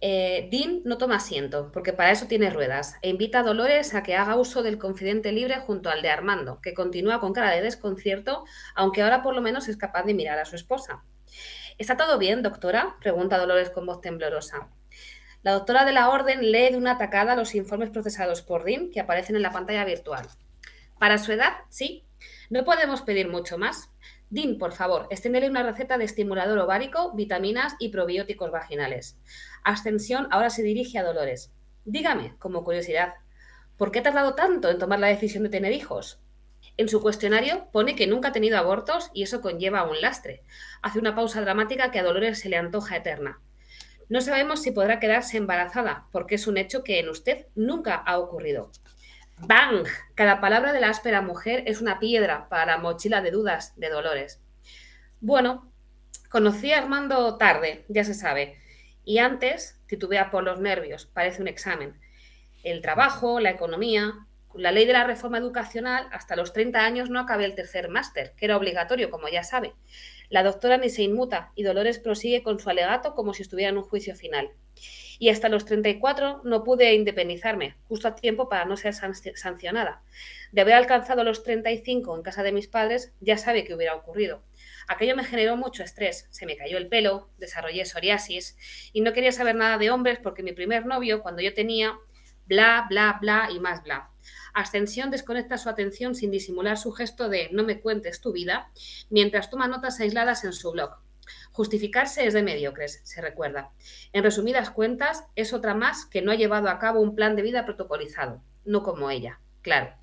Eh, Dean no toma asiento, porque para eso tiene ruedas, e invita a Dolores a que haga uso del confidente libre junto al de Armando, que continúa con cara de desconcierto, aunque ahora por lo menos es capaz de mirar a su esposa. ¿Está todo bien, doctora? pregunta Dolores con voz temblorosa. La doctora de la orden lee de una atacada los informes procesados por Dean que aparecen en la pantalla virtual. Para su edad, sí. No podemos pedir mucho más. Dean, por favor, extiéndele una receta de estimulador ovárico, vitaminas y probióticos vaginales. Ascensión ahora se dirige a Dolores. Dígame, como curiosidad, ¿por qué ha tardado tanto en tomar la decisión de tener hijos? En su cuestionario pone que nunca ha tenido abortos y eso conlleva un lastre. Hace una pausa dramática que a Dolores se le antoja eterna. No sabemos si podrá quedarse embarazada, porque es un hecho que en usted nunca ha ocurrido. ¡Bang! Cada palabra de la áspera mujer es una piedra para la mochila de dudas de Dolores. Bueno, conocí a Armando tarde, ya se sabe, y antes titubea por los nervios, parece un examen. El trabajo, la economía, la ley de la reforma educacional, hasta los 30 años no acabé el tercer máster, que era obligatorio, como ya sabe. La doctora ni se inmuta y Dolores prosigue con su alegato como si estuviera en un juicio final y hasta los 34 no pude independizarme, justo a tiempo para no ser sancionada. De haber alcanzado los 35 en casa de mis padres, ya sabe qué hubiera ocurrido. Aquello me generó mucho estrés, se me cayó el pelo, desarrollé psoriasis y no quería saber nada de hombres porque mi primer novio, cuando yo tenía bla, bla, bla y más bla. Ascensión desconecta su atención sin disimular su gesto de no me cuentes tu vida, mientras toma notas aisladas en su blog. Justificarse es de mediocres, se recuerda. En resumidas cuentas, es otra más que no ha llevado a cabo un plan de vida protocolizado, no como ella, claro.